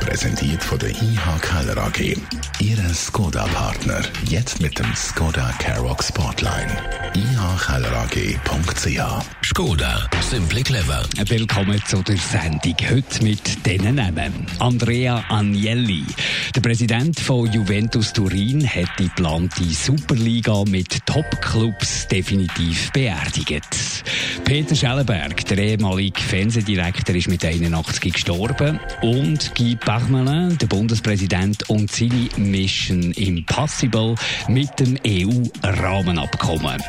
Präsentiert von der IH Keller AG. Ihre Skoda-Partner. Jetzt mit dem Skoda Karoq Spotline. ihkellerag.ch Skoda, simply clever. Willkommen zu der Sendung. Heute mit diesen Namen. Andrea Agnelli. Der Präsident von Juventus Turin hat die geplante Superliga mit Top-Clubs definitiv beerdigt. Peter Schellenberg, der ehemalige Fernsehdirektor, ist mit 81 gestorben. Und Guy Parmelin, der Bundespräsident, und seine Mission Impossible mit dem EU-Rahmenabkommen.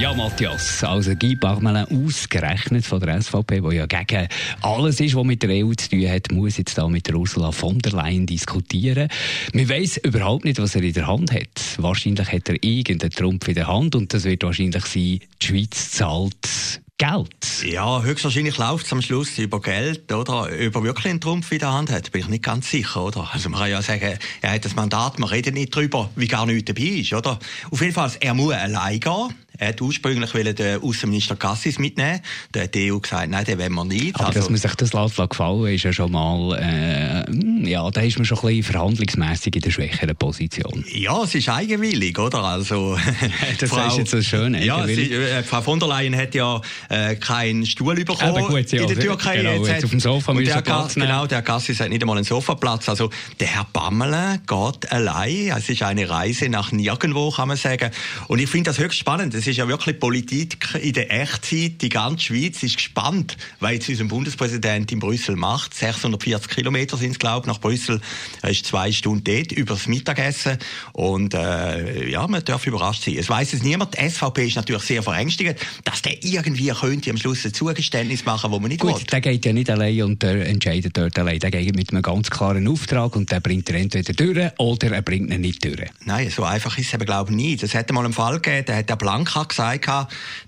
Ja, Matthias, also Guy Parmelin ausgerechnet von der SVP, wo ja gegen alles ist, was mit der EU zu tun hat, muss jetzt da mit Ursula von der Leyen diskutieren. Man weiß überhaupt nicht, was er in der Hand hat. Wahrscheinlich hat er irgendeinen Trumpf in der Hand und das wird wahrscheinlich sein, die Schweiz zahlt Geld. Ja, höchstwahrscheinlich läuft es am Schluss über Geld, oder? Über wirklich einen Trumpf in der Hand hat, bin ich nicht ganz sicher, oder? Also man kann ja sagen, er hat das Mandat, man redet nicht darüber, wie gar nichts dabei ist, oder? Auf jeden Fall, er muss allein gehen. Er hat ursprünglich den Außenminister Cassis mitnehmen. Da hat die EU gesagt, nein, den wollen wir nicht. Aber also, dass man sich das lässt gefallen ist ja schon mal, äh, ja, da ist man schon ein bisschen verhandlungsmässig in der schwächeren Position. Ja, es ist eigenwillig, oder? Also, das Frau, ist jetzt so schön. Ja, sie, äh, Frau von der Leyen hat ja äh, keinen Stuhl bekommen gut, ja, in der Türkei. Genau, jetzt, jetzt auf dem Sofa müssen der Platz Genau, der Cassis hat nicht einmal einen Sofaplatz. Also, der Herr Bammele geht allein. Es ist eine Reise nach nirgendwo, kann man sagen. Und ich finde das höchst spannend. Es ist ja wirklich Politik in der Echtzeit. Die ganze Schweiz ist gespannt, was jetzt unser Bundespräsident in Brüssel macht. 640 Kilometer sind es, glaube ich, nach Brüssel. Er ist zwei Stunden dort, übers Mittagessen. Und äh, ja, man darf überrascht sein. Es weiß es niemand. Die SVP ist natürlich sehr verängstigt, dass der irgendwie könnte am Schluss ein Zugeständnis machen, wo man nicht Gut, will. der geht ja nicht allein und der entscheidet dort allein. Der geht mit einem ganz klaren Auftrag und der bringt er entweder durch oder er bringt ihn nicht durch. Nein, so einfach ist es eben, glaube ich, nicht. Es hätte mal einen Fall gegeben, da hat der Blanca gesagt,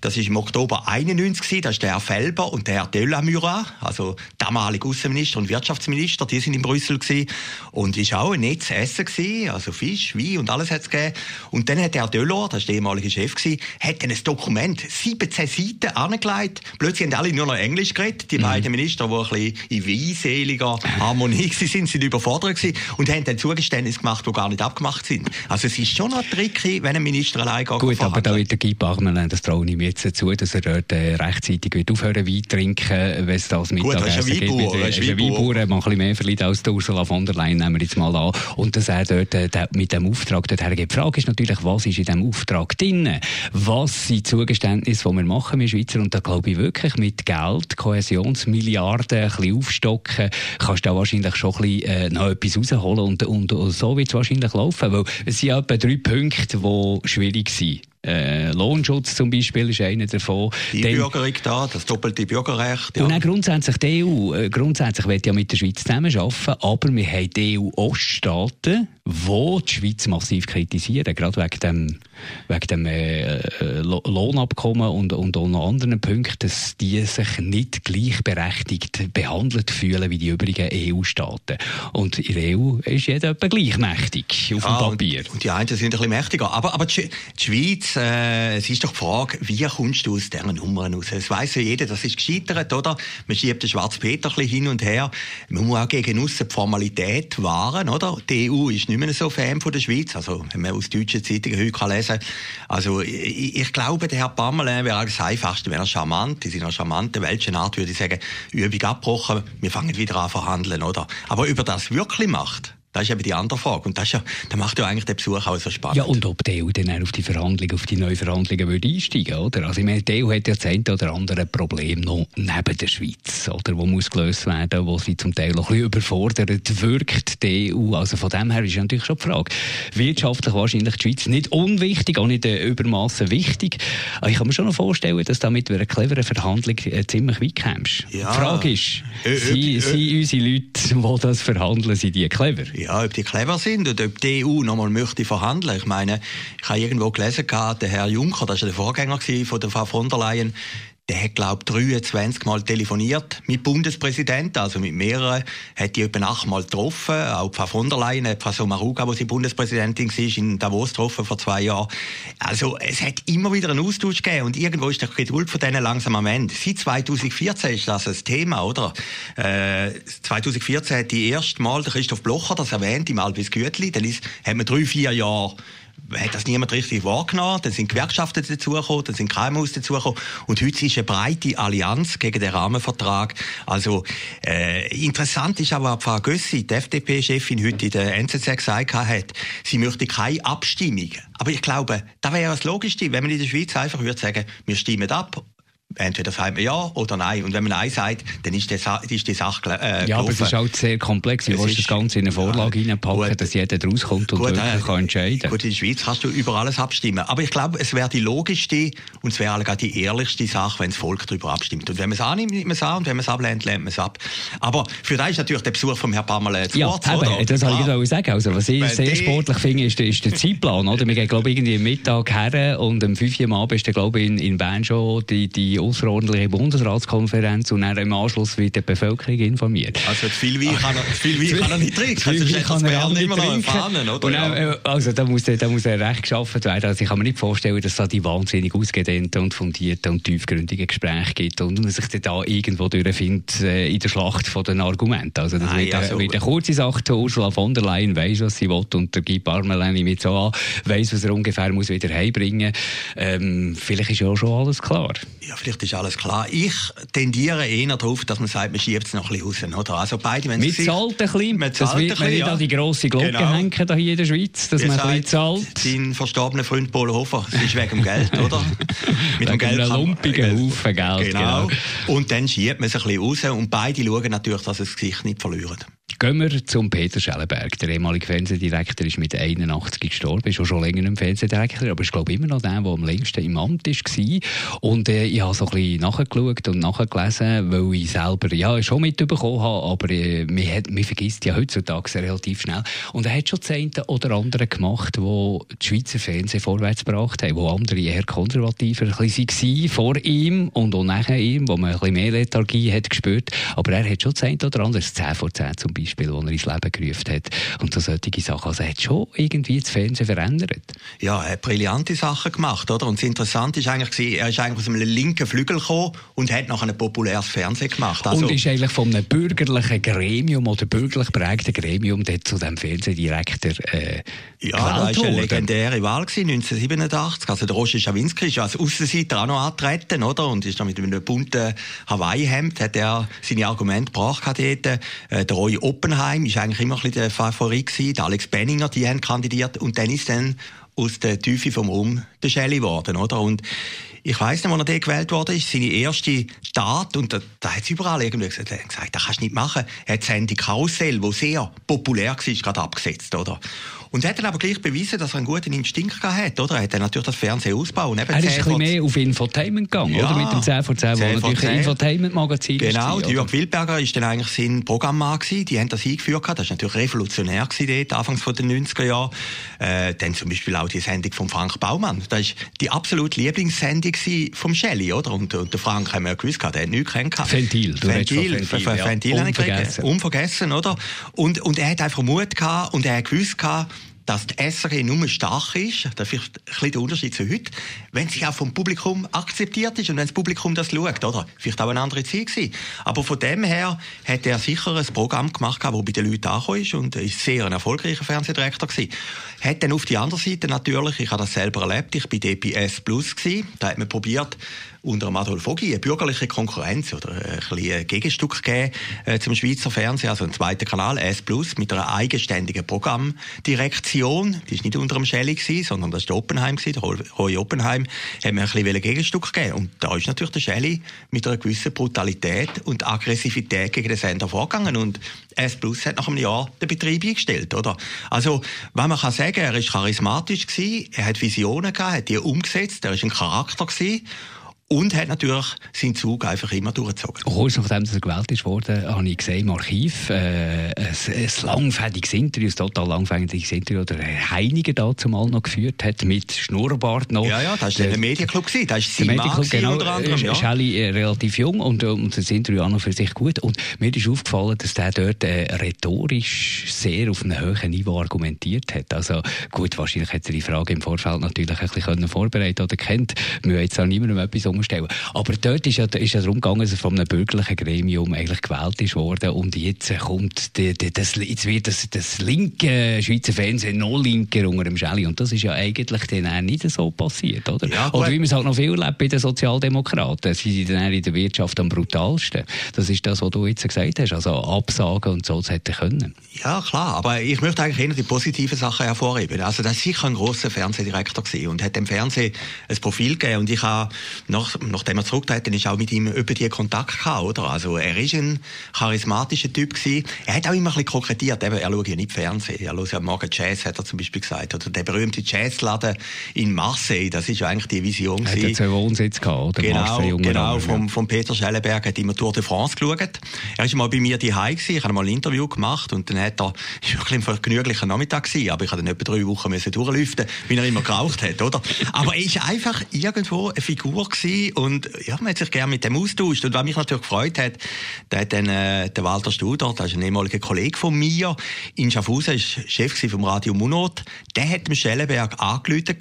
das war im Oktober 91, das ist der Herr Felber und der Herr Delamura, also damalige Außenminister und Wirtschaftsminister, die sind in Brüssel gewesen. und ist auch ein nettes Essen gewesen, also Fisch, Wein und alles hat es gegeben. Und dann hat der Herr Delors, das ist der ehemalige Chef gewesen, hat dann ein Dokument, 17 Seiten angelegt. Plötzlich haben alle nur noch Englisch geredet. Die mhm. beiden Minister, die ein bisschen in weinseliger Harmonie sind, sind überfordert gewesen und haben dann Zugeständnisse gemacht, die gar nicht abgemacht sind. Also es ist schon noch tricky, wenn ein Minister allein geht. Gut, aber da wird der Guy Parmelin, das traue ich mir jetzt zu, dass er dort äh, rechtzeitig wird aufhören Wein trinken, wenn es das Mittagessen gibt. Gut, er ist ein Weinbauer, er macht ein bisschen mehr verliert als der Ursula von der Leyen, nehmen wir jetzt mal an. Und dass er dort äh, mit dem Auftrag dorthin geht. Die Frage ist natürlich, was ist in diesem Auftrag drin? Was sind Zugeständnisse, die wir machen, wir Schweizer? Und da glaube ich wirklich, mit Geld, Kohäsionsmilliarden, ein bisschen aufstocken, kannst du da wahrscheinlich schon ein bisschen äh, noch etwas rausholen. Und, und, und so wird es wahrscheinlich laufen. Weil es sind etwa drei Punkte, die schwierig sind. Äh, Lohnschutz zum Beispiel ist einer davon. Die Bürgerung da, das doppelte Bürgerrecht. Ja. Und dann grundsätzlich die EU, äh, grundsätzlich will ja mit der Schweiz zusammenarbeiten, aber wir haben die EU-Oststaaten, die die Schweiz massiv kritisieren, gerade wegen dem, wegen dem äh, äh Lohnabkommen und, und auch noch anderen Punkten, dass die sich nicht gleichberechtigt behandelt fühlen wie die übrigen EU-Staaten. Und in der EU ist jeder etwa gleichmächtig auf ja, dem Papier. Und, und, die einen sind ein bisschen mächtiger. Aber, aber die, die Schweiz äh, es ist doch die Frage, wie kommst du aus dieser Nummer raus? Es weiss ja jeder, das ist gescheitert, oder? Man schiebt den Schwarz-Peter hin und her. Man muss auch gegen uns die Formalität wahren, oder? Die EU ist nicht mehr so Fan von der Schweiz, also wenn man aus deutschen Zeitungen heute kann lesen Also ich, ich glaube, der Herr Pamela wäre das Einfachste, wenn er charmant, in seiner charmanten welchen Art würde ich sagen, Übung abgebrochen, wir fangen wieder an verhandeln, oder? Aber über das wirklich macht, das ist eben die andere Frage. Und das, ja, das macht ja eigentlich den Besuch auch so spannend. Ja, und ob die EU dann auf die Verhandlungen, auf die neuen Verhandlungen würde einsteigen, oder? Also, ich meine, die EU hat ja das eine oder andere Problem noch neben der Schweiz, oder? Wo muss gelöst werden, wo sie zum Teil auch ein bisschen überfordert wirkt, die EU. Also, von dem her ist natürlich schon die Frage. Wirtschaftlich wahrscheinlich die Schweiz nicht unwichtig, auch nicht äh, übermaßen wichtig. Aber ich kann mir schon noch vorstellen, dass du mit einer cleveren Verhandlung äh, ziemlich weit kommst. Ja. Die Frage ist, äh, sind, sind unsere Leute, die das verhandeln, sind die clever? Ja ja, ob die clever sind und ob die EU nochmal möchte verhandeln. Ich meine, ich habe irgendwo gelesen, der Herr Juncker, das war der Vorgänger von der Frau von der Leyen, der hat, glaube ich, 23 Mal telefoniert mit Bundespräsidenten, also mit mehreren, hat die etwa achtmal getroffen. Auch Frau von der Leyen Frau Sommaruga, wo sie Bundespräsidentin war, in Davos getroffen vor zwei Jahren. Also es hat immer wieder einen Austausch gegeben und irgendwo ist der Geduld von denen langsam am Ende. Seit 2014 ist das ein Thema, oder? Äh, 2014 hat die erste Mal der Christoph Blocher das erwähnt im Albis Gütli. Dann ist, hat man drei, vier Jahre hat das niemand richtig wahrgenommen. Dann sind Gewerkschaften dazugekommen, dann sind KMUs dazugekommen. Und heute ist eine breite Allianz gegen den Rahmenvertrag. Also, äh, interessant ist aber, Frau Gössi, die FDP-Chefin, heute in der NZZ gesagt hat, sie möchte keine Abstimmung. Aber ich glaube, da wäre das Logischste, wenn man in der Schweiz einfach würde sagen, wir stimmen ab entweder sagt man ja oder nein. Und wenn man nein sagt, dann ist die, Sa ist die Sache äh, Ja, aber es ist halt sehr komplex. Du willst das Ganze in eine Vorlage ja, reinpacken, dass jeder rauskommt und gut, wirklich äh, kann entscheiden Gut, in der Schweiz kannst du über alles abstimmen. Aber ich glaube, es wäre die logischste und es wäre auch die ehrlichste Sache, wenn das Volk darüber abstimmt. Und wenn man es annimmt, nimmt man es an und wenn man es ablehnt, lehnt man es ab. Aber für das ist natürlich der Besuch von Herrn Parmalet zu ja, kurz, eben, oder? das wollte ich sagen. Also, was ich wenn sehr sportlich finde, ist, ist der Zeitplan. Oder? Wir gehen, glaube ich, irgendwie am Mittag her und um 5 Uhr am Abend ist, glaube ich, in, in Bern schon die, die außerordentliche Bundesratskonferenz und dann im Anschluss wird die Bevölkerung informiert. Also viel Wein kann, viel Wein kann er nicht trinken. Viel Wein kann er nicht immer noch erfahren, oder? Dann, äh, also da muss, da muss er recht geschaffen werden. Also ich kann mir nicht vorstellen, dass es da die wahnsinnig ausgedehnten und fundierten und tiefgründigen Gespräche gibt und man sich da irgendwo durchfindet äh, in der Schlacht von den Argumenten. Also das Nein, wird, also, wird eine kurze Sache. Ursula von der Leyen weiss, was sie will und der Guy Parmelin mit so an weiss, was er ungefähr muss wieder heimbringen muss. Ähm, vielleicht ist ja auch schon alles klar. Ja, vielleicht ist alles klar ich tendiere eher darauf, dass man sagt, man schiebt es noch ein bisschen raus. Oder? Also beide, wenn mit zahlt ein bisschen. das wird man nicht ja. an die grosse Glocke genau. hängen hier in der Schweiz, dass Ihr man ein bisschen zahlt. Sein verstorbener Freund Paul Hofer, das ist wegen dem Geld, oder? mit dem Geld einem lumpigen Haufen Geld. Genau. genau. Und dann schiebt man es ein bisschen raus und beide schauen natürlich, dass sie das Gesicht nicht verlieren. Gehen wir zum Peter Schellenberg. Der ehemalige Fernsehdirektor ist mit 81 gestorben, ist auch schon länger im Fernsehdirektor, aber ist glaube ich immer noch der, der am längsten im Amt war. Und äh, ich habe so ein bisschen nachgeschaut und nachgelesen, weil ich selber ja schon mitbekommen habe, aber äh, man, hat, man vergisst ja heutzutage relativ schnell. Und er hat schon eine oder andere gemacht, wo die Schweizer Fernsehen vorwärts gebracht haben, wo andere eher konservativer waren vor ihm und auch nach ihm, wo man ein bisschen mehr Lethargie hat gespürt. Aber er hat schon eine oder andere, das 10 vor 10 zum Beispiel Beispiel, das er ins Leben gerufen hat. Und so solche Sachen. Also er hat schon irgendwie das Fernsehen verändert. Ja, er hat brillante Sachen gemacht, oder? Und das Interessante ist eigentlich, er ist eigentlich aus einem linken Flügel gekommen und hat noch ein populäres Fernsehen gemacht. Also und ist eigentlich von einem bürgerlichen Gremium oder bürgerlich prägten Gremium dort zu dem Fernsehdirektor äh, Ja, das war eine legendäre Wahl 1987. Also der Roger Schawinski ist als Aussenseiter auch noch angetreten, oder? Und ist dann mit einem bunten Hawaii-Hemd, hat er seine Argumente gebracht dort. Äh, der Roy Oppenheim ist eigentlich immer ein bisschen der Favorit gewesen. Der Alex Benninger, die haben kandidiert. Und dann ist dann aus der Tiefe vom Raum der Shelley geworden, oder? Und ich weiss nicht, wo er dort gewählt wurde, ist seine erste Tat, und da, da hat es überall irgendwie gesagt, gesagt, das kannst du nicht machen. Er hat Sandy Karussell, wo sehr populär war, gerade abgesetzt, oder? Und er hat dann aber gleich bewiesen, dass er einen guten Instinkt hat, oder? Er hat dann natürlich das Fernsehen ausgebaut. Er ist ein bisschen mehr auf Infotainment gegangen, ja, oder? Mit dem 10 vor 10, 10 wo natürlich ein Infotainment-Magazin Genau, die Jörg Wildberger war dann eigentlich sein Programmmann gewesen. Die haben das eingeführt Das war natürlich revolutionär gewesen dort, Anfangs der 90er Jahre. Äh, dann zum Beispiel auch die Sendung von Frank Baumann. Das war die absolute Lieblingssendung vom Shelley, oder? Und, und der Frank haben wir ja gewusst, der hat nichts gekannt. Ventil, du Ventil, Ventil, ja. Ventil unvergessen. unvergessen, oder? Und, und er hat einfach Mut gehabt und er hat gewusst gehabt, dass die SRG nur stark ist, das ist ein bisschen der Unterschied zu heute, wenn sie auch vom Publikum akzeptiert ist und wenn das Publikum das schaut, oder? Vielleicht auch eine andere Zeit gewesen. Aber von dem her hat er sicher ein Programm gemacht, das bei den Leuten angekommen ist und ist sehr ein erfolgreicher Fernsehdirektor gewesen. Hat dann auf die andere Seite natürlich, ich habe das selber erlebt, ich bin DPS Plus gewesen, da hat man probiert, unter Adolf Ogi eine bürgerliche Konkurrenz oder ein, ein Gegenstück gegeben äh, zum Schweizer Fernsehen, also ein zweiter Kanal, S mit einer eigenständigen Programmdirektion. Die ist nicht unter dem gewesen, sondern das war Oppenheim der Roy Oppenheim, hat mir ein bisschen Gegenstück gegeben. Und da ist natürlich der Shelley mit einer gewissen Brutalität und Aggressivität gegen den Sender vorgegangen und S hat nach einem Jahr den Betrieb eingestellt, oder? Also, wenn man kann sagen, er ist charismatisch gewesen, er hat Visionen gehabt, hat die umgesetzt, er ist ein Charakter gewesen und hat natürlich seinen Zug einfach immer durchgezogen. Kurz nachdem er gewählt worden, habe ich gesehen im Archiv äh, ein, ein langfädiges Interview, ein total langfädiges Interview, das Herr Heiniger da zumal noch geführt hat, mit Schnurrbart noch. Ja, ja, das war der, der Medienclub, gewesen. das ist sein Mann genau, unter anderem. Ja. Schelli äh, relativ jung und, und das Interview auch noch für sich gut. Und mir ist aufgefallen, dass der dort äh, rhetorisch sehr auf einem hohen Niveau argumentiert hat. Also gut, wahrscheinlich hätte er die Frage im Vorfeld natürlich ein bisschen vorbereitet oder kennt. Wir jetzt auch niemandem etwas umstellen. Aber dort ist ja, ist ja darum gegangen, dass er von einem bürgerlichen Gremium eigentlich gewählt ist worden und jetzt kommt die, die, das, jetzt wird das, das linke Schweizer Fernsehen noch linker unter dem Schelli und das ist ja eigentlich dann auch nicht so passiert, oder? Ja, oder wie man es halt noch viel erlebt bei den Sozialdemokraten, sie sind dann in der Wirtschaft am brutalsten. Das ist das, was du jetzt gesagt hast, also Absagen und so, das hätte können. Ja, klar, aber ich möchte eigentlich eher die positiven Sachen hervorheben. Also das war sicher ein grosser Fernsehdirektor und hat dem Fernsehen ein Profil gegeben und ich habe nach, nachdem er zurückgetreten ist, auch mit ihm über die Kontakt gehabt, oder? Also er ist ein charismatischer Typ gewesen. Er hat auch immer ein bisschen kokettiert, eben, er schaut ja nicht Fernsehen, er schaut ja morgen Jazz, hat er zum Beispiel gesagt, oder der berühmte Jazzladen in Marseille, das ist ja eigentlich die Vision gewesen. Hat er zwei Wohnsitz gehabt, oder? Genau, genau, vom, vom Peter Schellenberg hat immer Tour de France geschaut. Er ist mal bei mir daheim gewesen, ich habe mal ein Interview gemacht und dann hat er, war wirklich ein vergnüglicher Nachmittag gewesen, aber ich habe dann etwa drei Wochen müssen durchlüften, wie er immer geraucht hat, oder? Aber er ist einfach irgendwo eine Figur gewesen und ja, man hat sich gerne mit dem austauscht. Und was mich natürlich gefreut hat, der hat dann, äh, der Walter Studer, das ist ein ehemaliger Kollege von mir, in Schaffhausen, ist Chef vom Radio Munot, der hat dem Schellenberg angerufen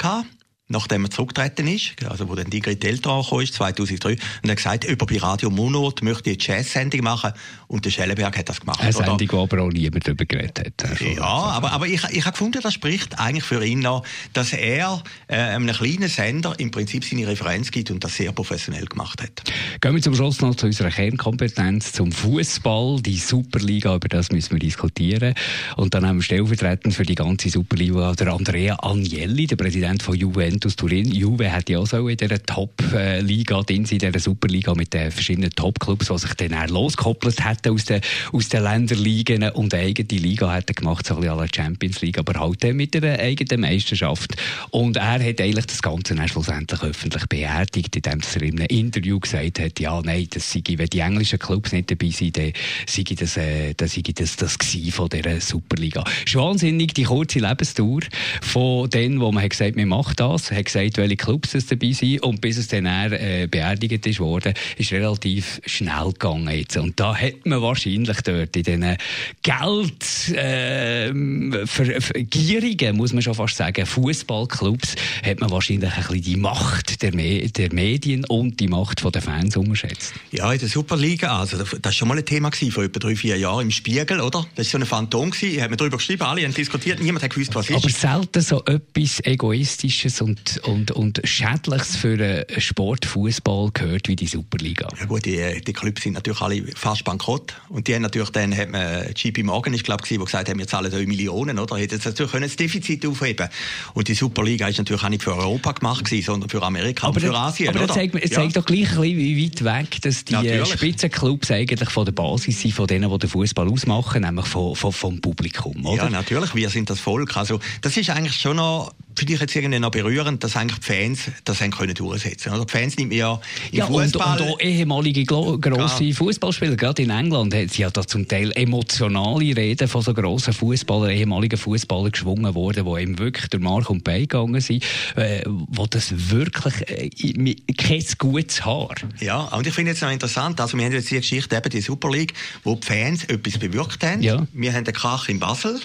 nachdem er zurückgetreten ist, also wo dann die Delta angekommen ist, 2003, und er hat gesagt, über bei Radio Monot möchte ich eine Jazz-Sendung machen und der Schellenberg hat das gemacht. Eine Sendung, die aber auch niemand darüber geredet hat. Ja, aber, aber ich, ich habe gefunden, das spricht eigentlich für ihn noch, dass er äh, einem kleinen Sender im Prinzip seine Referenz gibt und das sehr professionell gemacht hat. Gehen wir zum Schluss noch zu unserer Kernkompetenz, zum Fußball, die Superliga, über das müssen wir diskutieren. Und dann haben wir stellvertretend für die ganze Superliga der Andrea Agnelli, der Präsident von Juventus Juventus Turin. Juve hat ja auch so in dieser Top-Liga drin, in dieser Superliga mit den verschiedenen Top-Clubs, die sich dann losgekoppelt hätten aus den, aus den Länderligen und eine eigene Liga hätten gemacht, so ein bisschen la Champions League, aber halt mit einer eigenen Meisterschaft. Und er hat eigentlich das Ganze dann schlussendlich öffentlich beerdigt, indem er in einem Interview gesagt hat, ja, nein, das sei, wenn die englischen Clubs nicht dabei sind, dann sei das, äh, dann sei das, das von dieser Superliga. Ist wahnsinnig die kurze Lebensdauer von denen, wo man hat gesagt, man macht das, hat gesagt, welche Clubs es dabei sind und bis es dann äh, beerdigt ist worden, ist relativ schnell gegangen jetzt. Und da hat man wahrscheinlich dort in diesen Geld äh, gierigen, muss man schon fast sagen, Fußballclubs, hat man wahrscheinlich ein bisschen die Macht der, Me der Medien und die Macht der Fans unterschätzt. Ja, in der Superliga, also das war schon mal ein Thema gewesen, vor etwa drei, vier Jahren im Spiegel, oder? Das war so ein Phantom gewesen, hat man darüber geschrieben, alle haben diskutiert, niemand hat gewusst, was ist. Aber selten so etwas Egoistisches und und, und, und Schädliches für den Sportfußball gehört wie die Superliga. Ja gut, die, die Clubs sind natürlich alle fast bankrott. Und die haben natürlich dann, hat man, JP Morgan ist glaube ich, der gesagt hat, wir zahlen 3 Millionen, oder? Hätten natürlich können das Defizit aufheben Und die Superliga ist natürlich auch nicht für Europa gemacht gewesen, sondern für Amerika aber und für Asien, Aber das zeigt, es zeigt ja. doch gleich ein bisschen, wie weit weg, dass die natürlich. Spitzenclubs eigentlich von der Basis sind, von denen, die den Fußball ausmachen, nämlich von, von, vom Publikum, oder? Ja, natürlich. Wir sind das Volk. Also, das ist eigentlich schon noch irgendwie noch berührend, dass eigentlich die Fans das haben können durchsetzen können. Die Fans nimmt ja im ja, Fußball. Und, und auch ehemalige grosse ja. Fußballspieler, gerade in England, hat ja da zum Teil emotionale Reden von so grossen Fußballern, ehemaligen Fußballern geschwungen worden, die ihm wirklich durch Mark und Bein gegangen sind, äh, wo das wirklich äh, kein gutes Haar. Ja, und ich finde jetzt noch interessant, also wir haben jetzt die Geschichte eben die Super League, wo die Fans etwas bewirkt haben. Ja. Wir haben den Krach in Basel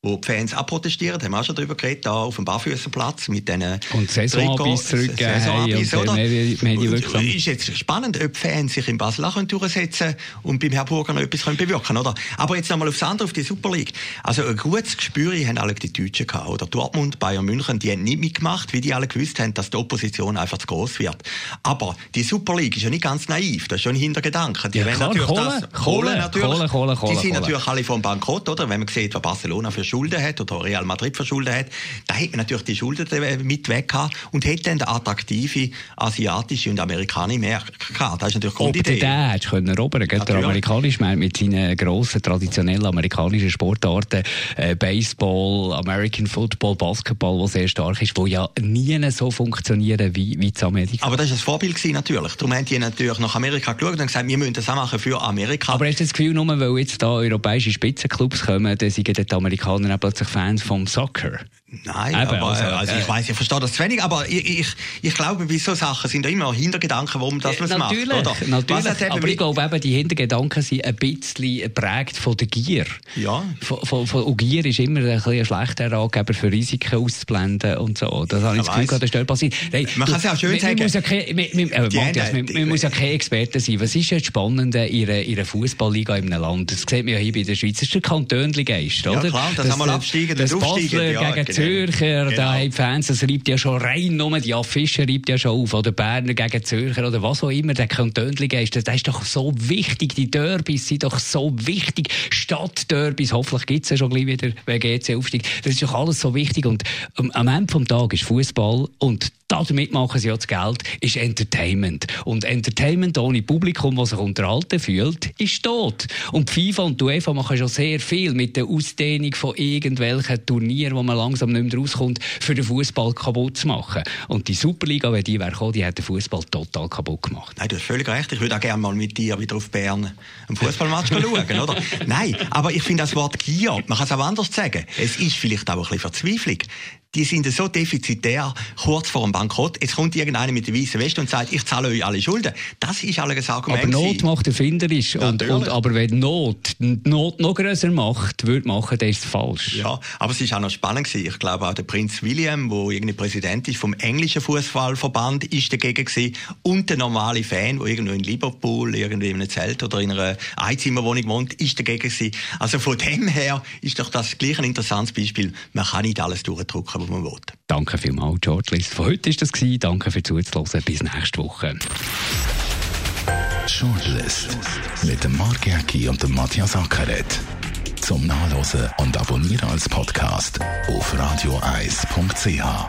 wo die Fans abprotestieren, haben wir auch schon darüber geredet, da auf dem Barfüßerplatz mit diesen Und Saisonabis zurückgeben Saisonabis, oder? Ist jetzt spannend, ob Fans sich in Basel auch durchsetzen und beim Herrn Burger noch etwas bewirken können, oder? Aber jetzt nochmal aufs andere, auf die Super League. Also ein gutes Gespür haben alle die Deutschen gehabt, oder? Dortmund, Bayern München, die haben nicht mitgemacht, wie die alle gewusst haben, dass die Opposition einfach zu groß wird. Aber die Super League ist ja nicht ganz naiv, das ist schon ein Hintergedanke. Die ja, klar, natürlich Kohle, das, Kohle, Kohle, natürlich. Kohle, Kohle, Kohle, die sind natürlich alle vom Bankrott, oder? Wenn man sieht, was Barcelona für Schulden hat oder Real Madrid für Schulden hat, da hat man natürlich die Schulden mit weg gehabt und hätte dann attraktive asiatische und amerikanische Märkte gehabt. Das ist natürlich eine Idee. Den hättest können erobern können. Der amerikanische Markt mit seinen grossen, traditionellen amerikanischen Sportarten, äh, Baseball, American Football, Basketball, der sehr stark ist, wo ja nie so funktionieren wie, wie in Amerika. Aber das war ein Vorbild gewesen, natürlich. Darum haben die natürlich nach Amerika geschaut und gesagt, wir müssen das auch machen für Amerika. Aber hast du das Gefühl, nur weil jetzt da europäische Spitzenclubs kommen, dann sind die Amerikaner auch plötzlich Fans vom Soccer? Nein, Eben, aber, also, also ich weiß, ich verstehe das zu wenig, aber ich, ich, ich glaube, wie so Sachen sind da immer Hintergedanken, warum das man natürlich, macht, oder? Natürlich, aber ich glaube eben, die Hintergedanken sind ein bisschen geprägt von der Gier. Ja. Von, von, von, Gier ist immer ein, ein schlechter Ratgeber für Risiken auszublenden und so. Das habe ich das Gefühl, das ist passiert. Hey, man kann es ja auch schön man, sagen. Muss ja kein, man, man, äh, Matthias, man, man muss ja kein Experte sein. Was ist das Spannende in einer, in einer Fußballliga in einem Land? Das sieht man ja hier bei der Schweiz. Das ist der Kantönli-Geist, oder? Ja klar, das, das einmal absteigen, das, das Basler ja, gegen genau. Zürcher, genau. da Fans, das reibt ja schon rein nur, die Affische reibt ja schon auf, oder Berner gegen Zürcher, oder was auch immer, der Kantönli-Geist, das ist doch so wichtig, die Derbys sind doch so wichtig, Stadtderbys, hoffentlich gibt es ja schon gleich wieder, wenn GC aufsteigt, das ist doch alles so wichtig und am Ende vom Tag ist Fußball und damit machen sie ja das Geld, ist Entertainment. Und Entertainment ohne Publikum, das sich unterhalten fühlt, ist tot. Und FIFA und UEFA machen schon sehr viel mit der Ausdehnung von irgendwelchen Turnieren, wo man langsam nicht mehr rauskommt, für den Fußball kaputt zu machen. Und die Superliga, wenn die wäre gekommen, die hat den Fußball total kaputt gemacht. Nein, du hast völlig recht. Ich würde auch gerne mal mit dir wieder auf Bern einen Fußballmatch schauen, oder? Nein, aber ich finde das Wort Gier, man kann es auch anders sagen. Es ist vielleicht auch ein bisschen Verzweiflung die sind so defizitär, kurz vor dem Bankrott. Jetzt kommt irgendeiner mit der weißen Weste und sagt, ich zahle euch alle Schulden. Das ist alles ein Argument. Aber Not macht erfinderisch. Und, und, aber wenn Not Not noch größer macht, würde machen, dann ist es falsch. Ja, aber es war auch noch spannend gewesen. Ich glaube auch der Prinz William, der irgendwie Präsident ist vom englischen Fußballverband, ist dagegen gewesen. Und der normale Fan, der irgendwo in Liverpool, irgendwie in einem Zelt oder in einer Einzimmerwohnung wohnt, ist dagegen gewesen. Also von dem her ist doch das gleich ein interessantes Beispiel. Man kann nicht alles durchdrücken machen, was man will. Danke vielmals, George List. Von heute war das. Danke für zuzuhören. Bis nächste Woche. Shortlist mit dem Mark Jäcki und dem Matthias Ackeret. Zum Nachlesen und Abonnieren als Podcast auf radioeis.ch.